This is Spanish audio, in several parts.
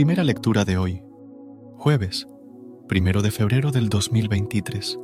Primera lectura de hoy, jueves, primero de febrero del 2023.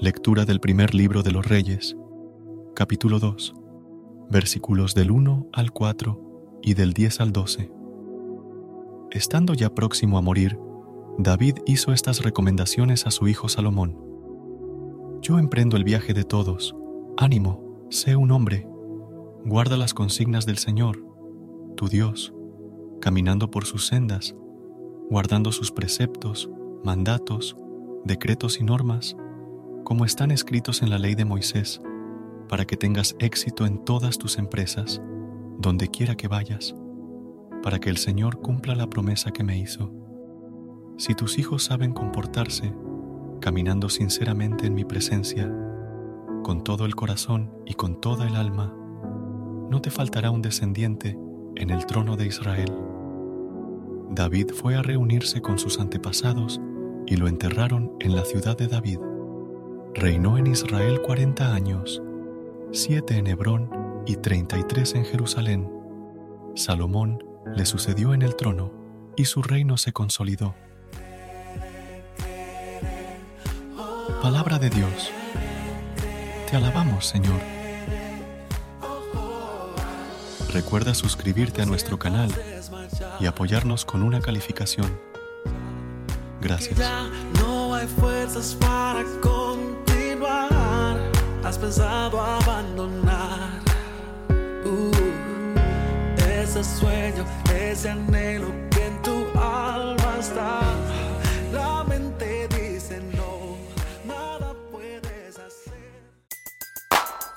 Lectura del primer libro de los Reyes, capítulo 2, versículos del 1 al 4 y del 10 al 12. Estando ya próximo a morir, David hizo estas recomendaciones a su hijo Salomón. Yo emprendo el viaje de todos. Ánimo, sé un hombre. Guarda las consignas del Señor tu Dios, caminando por sus sendas, guardando sus preceptos, mandatos, decretos y normas, como están escritos en la ley de Moisés, para que tengas éxito en todas tus empresas, donde quiera que vayas, para que el Señor cumpla la promesa que me hizo. Si tus hijos saben comportarse, caminando sinceramente en mi presencia, con todo el corazón y con toda el alma, no te faltará un descendiente en el trono de Israel. David fue a reunirse con sus antepasados y lo enterraron en la ciudad de David. Reinó en Israel cuarenta años, siete en Hebrón y treinta y tres en Jerusalén. Salomón le sucedió en el trono y su reino se consolidó. Palabra de Dios. Te alabamos, Señor. Recuerda suscribirte a nuestro canal y apoyarnos con una calificación. Gracias. Ya no hay fuerzas para continuar. Has pensado abandonar uh, ese sueño, ese anhelo